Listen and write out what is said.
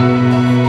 Música